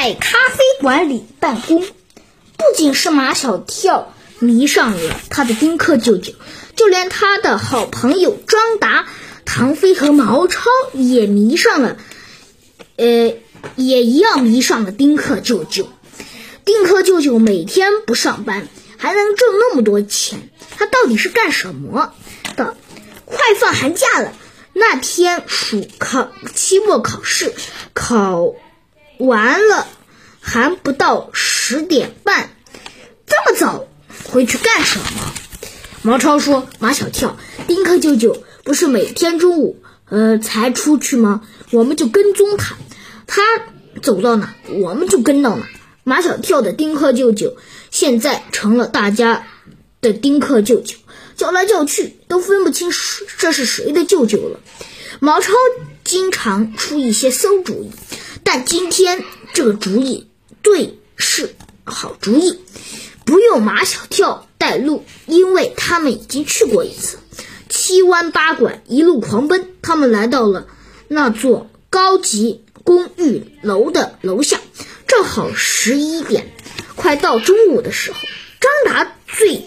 在咖啡馆里办公。不仅是马小跳迷上了他的丁克舅舅，就连他的好朋友张达、唐飞和毛超也迷上了，呃，也一样迷上了丁克舅舅。丁克舅舅每天不上班，还能挣那么多钱，他到底是干什么的？快放寒假了，那天暑考期末考试考完了。还不到十点半，这么早回去干什么？毛超说：“马小跳，丁克舅舅不是每天中午呃才出去吗？我们就跟踪他，他走到哪我们就跟到哪。马小跳的丁克舅舅现在成了大家的丁克舅舅，叫来叫去都分不清这是谁的舅舅了。毛超经常出一些馊主意，但今天这个主意。”对，是好主意，不用马小跳带路，因为他们已经去过一次。七弯八拐，一路狂奔，他们来到了那座高级公寓楼的楼下，正好十一点，快到中午的时候，张达最，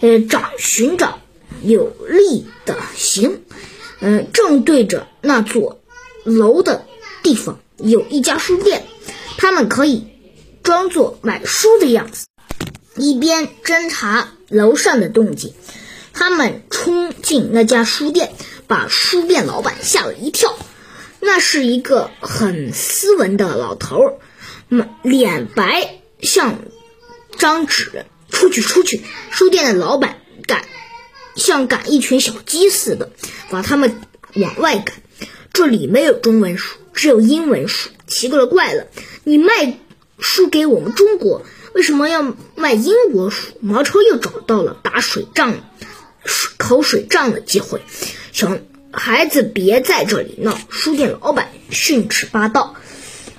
呃，找寻找有利的行，嗯，正对着那座楼的地方有一家书店。他们可以装作买书的样子，一边侦查楼上的动静。他们冲进那家书店，把书店老板吓了一跳。那是一个很斯文的老头儿，脸白像张纸。出去，出去！书店的老板赶像赶一群小鸡似的，把他们往外赶。这里没有中文书，只有英文书。奇怪了怪了，你卖书给我们中国，为什么要卖英国书？毛超又找到了打水仗、口水仗的机会。小孩子别在这里闹！书店老板训斥霸道：“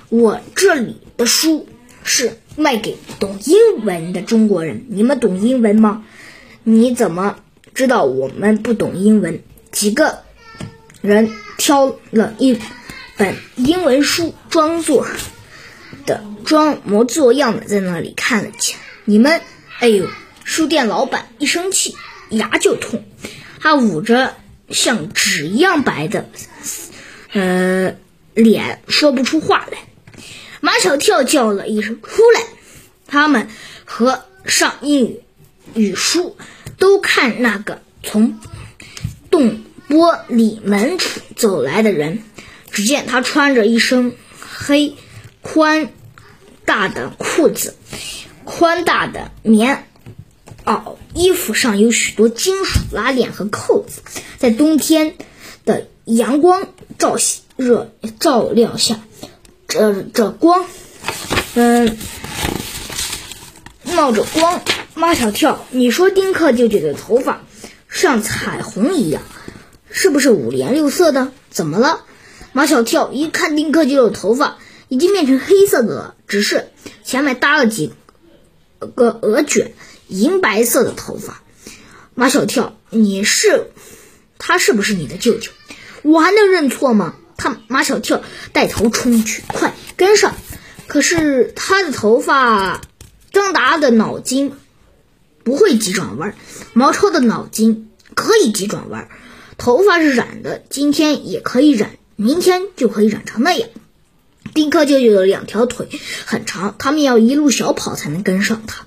我这里的书是卖给懂英文的中国人，你们懂英文吗？你怎么知道我们不懂英文？”几个人挑了一。本英文书装作的装模作样的在那里看了起。你们，哎呦！书店老板一生气牙就痛，他捂着像纸一样白的呃脸说不出话来。马小跳叫了一声“出来”，他们和上英语书都看那个从玻璃门处走来的人。只见他穿着一身黑宽大的裤子，宽大的棉袄，衣服上有许多金属拉链和扣子，在冬天的阳光照热照亮下，这这光，嗯，冒着光。马小跳，你说丁克舅舅的头发像彩虹一样，是不是五颜六色的？怎么了？马小跳一看丁克舅的头发已经变成黑色的了，只是前面搭了几个鹅卷，银白色的头发。马小跳，你是他是不是你的舅舅？我还能认错吗？他马小跳带头冲去，快跟上！可是他的头发，张达的脑筋不会急转弯，毛超的脑筋可以急转弯。头发是染的，今天也可以染。明天就可以染成那样。丁克舅舅的两条腿很长，他们要一路小跑才能跟上他。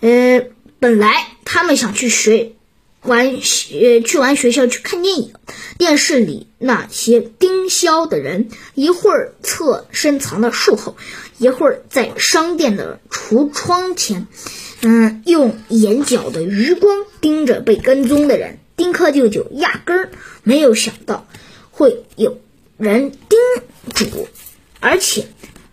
呃，本来他们想去学玩，呃，去玩学校去看电影。电视里那些丁削的人，一会儿侧身藏到树后，一会儿在商店的橱窗前，嗯，用眼角的余光盯着被跟踪的人。丁克舅舅压根儿没有想到会有。人叮嘱，而且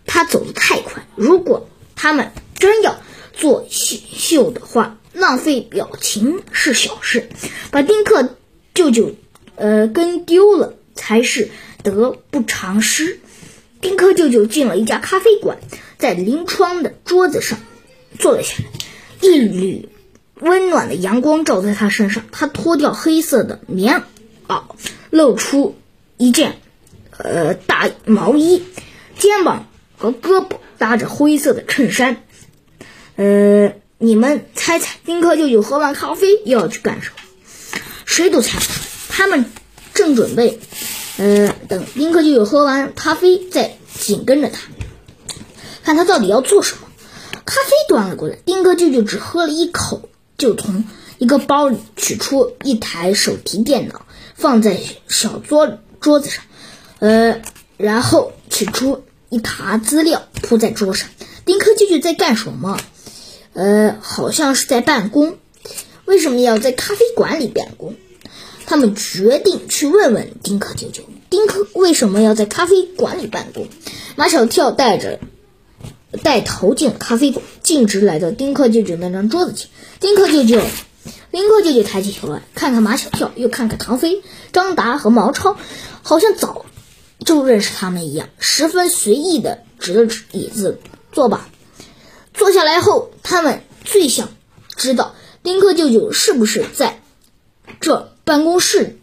他走得太快。如果他们真要做秀秀的话，浪费表情是小事，把丁克舅舅呃跟丢了才是得不偿失。丁克舅舅进了一家咖啡馆，在临窗的桌子上坐了下来，一缕温暖的阳光照在他身上。他脱掉黑色的棉袄，露出一件。呃，大毛衣，肩膀和胳膊搭着灰色的衬衫。呃，你们猜猜，丁克舅舅喝完咖啡又要去干什么？谁都猜不出来。他们正准备，呃，等丁克舅舅喝完咖啡再紧跟着他，看他到底要做什么。咖啡端了过来，丁克舅舅只喝了一口，就从一个包里取出一台手提电脑，放在小桌桌子上，呃，然后取出一沓资料铺在桌上。丁克舅舅在干什么？呃，好像是在办公。为什么要在咖啡馆里办公？他们决定去问问丁克舅舅。丁克为什么要在咖啡馆里办公？马小跳带着带头进咖啡馆，径直来到丁克舅舅那张桌子前。丁克舅舅，丁克舅舅抬起头来，看看马小跳，又看看唐飞、张达和毛超，好像早就认识他们一样，十分随意的指了指椅子，坐吧。坐下来后，他们最想知道丁克舅舅是不是在这办公室。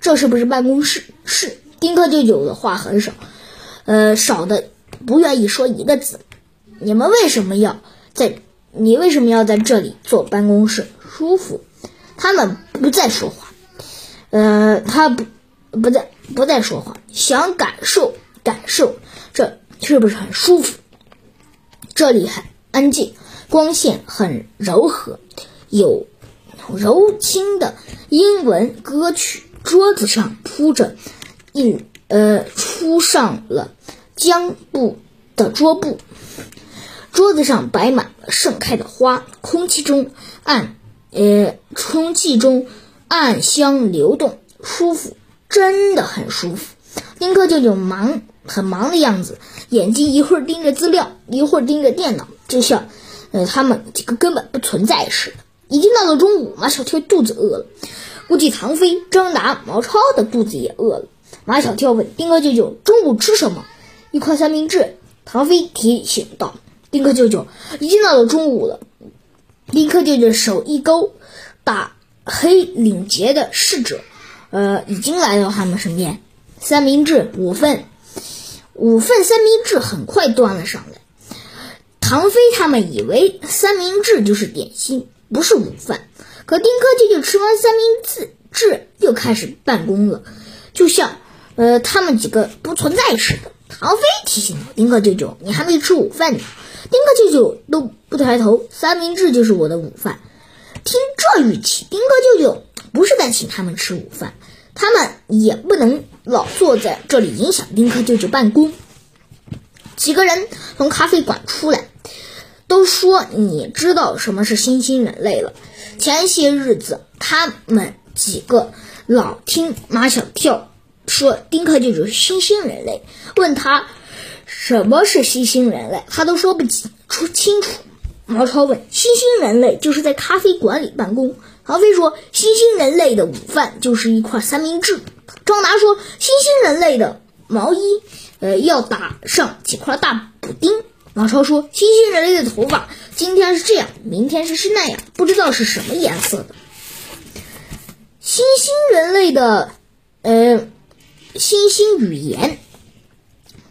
这是不是办公室？是。丁克舅舅的话很少，呃，少的不愿意说一个字。你们为什么要在？你为什么要在这里坐办公室？舒服。他们不再说话，呃，他不不再不再说话，想感受感受，这是不是很舒服？这里很。安静，光线很柔和，有柔轻的英文歌曲。桌子上铺着一呃铺上了浆布的桌布，桌子上摆满了盛开的花，空气中暗呃空气中暗香流动，舒服，真的很舒服。丁克舅舅忙很忙的样子，眼睛一会儿盯着资料，一会儿盯着电脑。就像，呃，他们几个根本不存在似的。已经到了中午，马小跳肚子饿了，估计唐飞、张达、毛超的肚子也饿了。马小跳问丁克舅舅：“中午吃什么？”“一块三明治。”唐飞提醒道。丁克舅舅已经到了中午了。丁克舅舅手一勾，大黑领结的侍者，呃，已经来到他们身边。三明治五份，五份三明治很快端了上来。唐飞他们以为三明治就是点心，不是午饭。可丁克舅舅吃完三明治，又开始办公了，就像呃他们几个不存在似的。唐飞提醒：“丁克舅舅，你还没吃午饭呢。”丁克舅舅都不抬头，三明治就是我的午饭。听这语气，丁克舅舅不是在请他们吃午饭，他们也不能老坐在这里影响丁克舅舅办公。几个人从咖啡馆出来。都说你知道什么是新兴人类了。前些日子，他们几个老听马小跳说丁克舅舅是新兴人类，问他什么是新兴人类，他都说不出清楚。毛超问：“新兴人类就是在咖啡馆里办公。”唐飞说：“新兴人类的午饭就是一块三明治。”张达说：“新兴人类的毛衣，呃，要打上几块大补丁。”毛超说：“新兴人类的头发今天是这样，明天是是那样，不知道是什么颜色的。”新兴人类的，呃，新兴语言。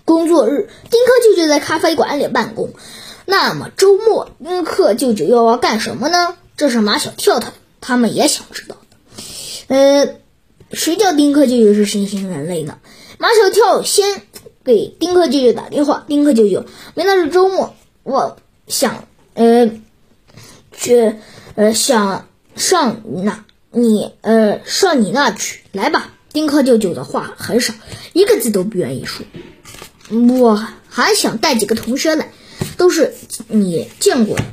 工作日，丁克舅舅在咖啡馆里办公。那么周末，丁克舅舅又要干什么呢？这是马小跳他他们也想知道的。呃，谁叫丁克舅舅是新兴人类呢？马小跳先。给丁克舅舅打电话，丁克舅舅，明天是周末，我想，呃，去，呃，想上那，你，呃，上你那去，来吧。丁克舅舅的话很少，一个字都不愿意说。我还想带几个同学来，都是你见过的，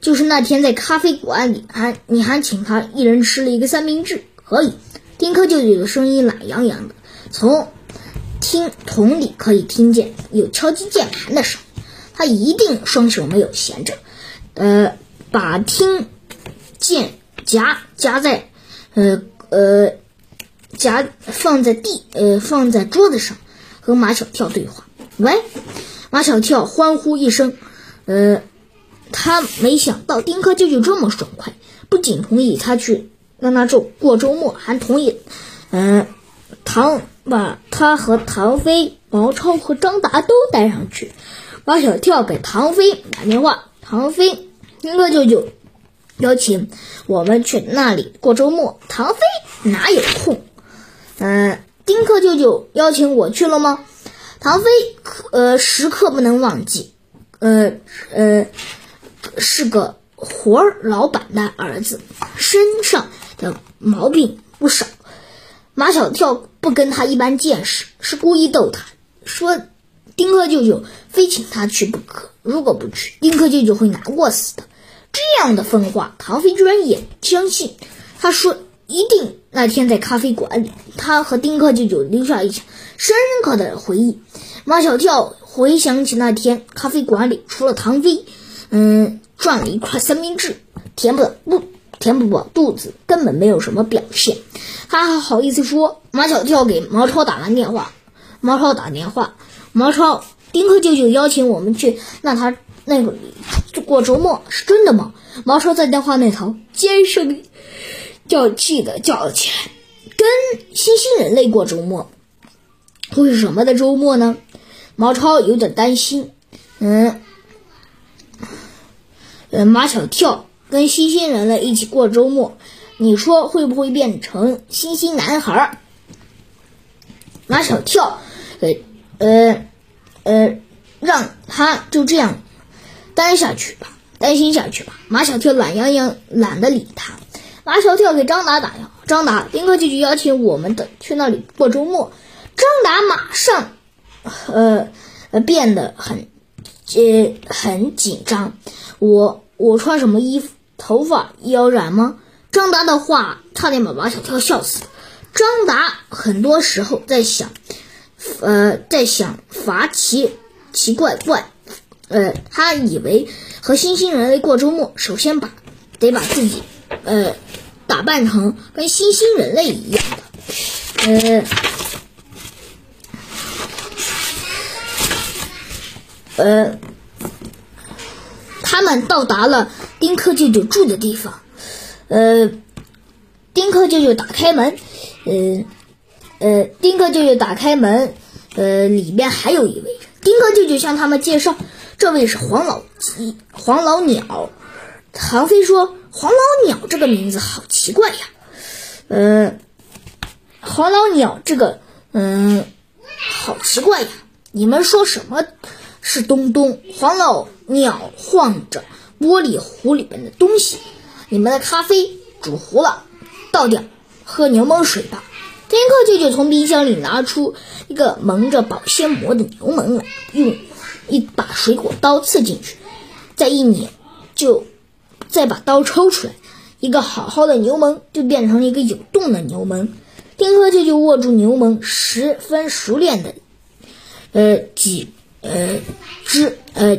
就是那天在咖啡馆里，还你还请他一人吃了一个三明治，可以。丁克舅舅的声音懒洋洋的，从。听筒里可以听见有敲击键盘的声音，他一定双手没有闲着，呃，把听键夹夹在，呃呃夹放在地呃放在桌子上，和马小跳对话。喂，马小跳欢呼一声，呃，他没想到丁克舅舅这么爽快，不仅同意他去让他周过周末，还同意，嗯，唐。把他和唐飞毛超和张达都带上去。马小跳给唐飞打电话，唐飞，丁克舅舅邀请我们去那里过周末。唐飞哪有空？嗯，丁克舅舅邀请我去了吗？唐飞呃时刻不能忘记，呃呃是个活儿老板的儿子，身上的毛病不少。马小跳不跟他一般见识，是故意逗他，说。丁克舅舅非请他去不可，如果不去，丁克舅舅会难过死的。这样的疯话，唐飞居然也相信。他说：“一定那天在咖啡馆里，他和丁克舅舅留下一些深刻的回忆。”马小跳回想起那天咖啡馆里，除了唐飞，嗯，赚了一块三明治，填不不填不饱肚子，根本没有什么表现。他还好意思说。马小跳给毛超打完电话，毛超打电话。毛超，丁克舅舅邀请我们去那他那个过周末，是真的吗？毛超在电话那头尖声叫气的叫了起来：“跟新兴人类过周末，会是什么的周末呢？”毛超有点担心。嗯，呃，马小跳跟新兴人类一起过周末，你说会不会变成星星男孩？马小跳，呃。呃，呃，让他就这样待下去吧，担心下去吧。马小跳懒洋洋，懒得理他。马小跳给张达打电话，张达，丁克舅舅邀请我们的去那里过周末。张达马上，呃，呃，变得很，呃，很紧张。我我穿什么衣服？头发要染吗？张达的话差点把马小跳笑死。张达很多时候在想。呃，在想法奇奇怪怪，呃，他以为和新兴人类过周末，首先把得把自己呃打扮成跟新兴人类一样的，呃呃，他们到达了丁克舅舅住的地方，呃，丁克舅舅打开门，呃。呃，丁克舅舅打开门，呃，里边还有一位人。丁克舅舅向他们介绍，这位是黄老鸡，黄老鸟。唐飞说：“黄老鸟这个名字好奇怪呀。”嗯，黄老鸟这个，嗯，好奇怪呀。你们说什么是东东？黄老鸟晃着玻璃壶里边的东西。你们的咖啡煮糊了，倒掉，喝柠檬水吧。丁克舅舅从冰箱里拿出一个蒙着保鲜膜的柠檬来，用一把水果刀刺进去，再一拧，就再把刀抽出来，一个好好的牛虻就变成了一个有洞的牛虻。丁克舅舅握住牛虻，十分熟练的，呃挤呃汁呃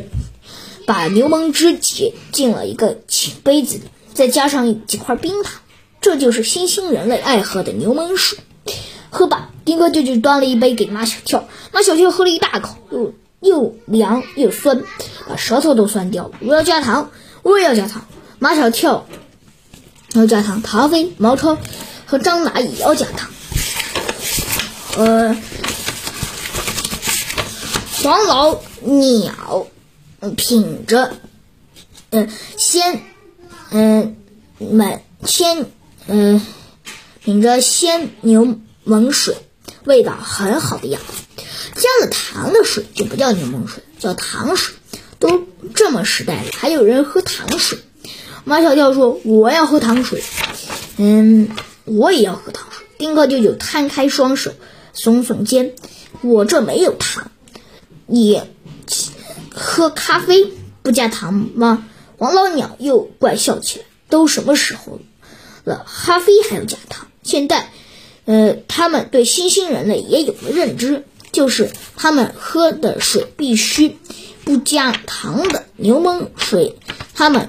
把牛虻汁挤进了一个浅杯子里，再加上几块冰糖，这就是新兴人类爱喝的牛虻水。喝吧，丁克舅舅端了一杯给马小跳，马小跳喝了一大口，又又凉又酸，把舌头都酸掉了。我要加糖，我也要加糖。马小跳要加糖，唐飞、毛超和张达也要加糖。呃，黄老鸟品着，嗯，鲜，嗯，满鲜，嗯，品着鲜柠檬水味道很好的样子，加了糖的水就不叫柠檬水，叫糖水。都这么时代了，还有人喝糖水？马小跳说：“我要喝糖水。”嗯，我也要喝糖水。丁克舅舅摊开双手，耸耸肩：“我这没有糖。”你喝咖啡不加糖吗？黄老鸟又怪笑起来：“都什么时候了，咖啡还要加糖？现在。”呃，他们对新兴人类也有了认知，就是他们喝的水必须不加糖的柠檬水，他们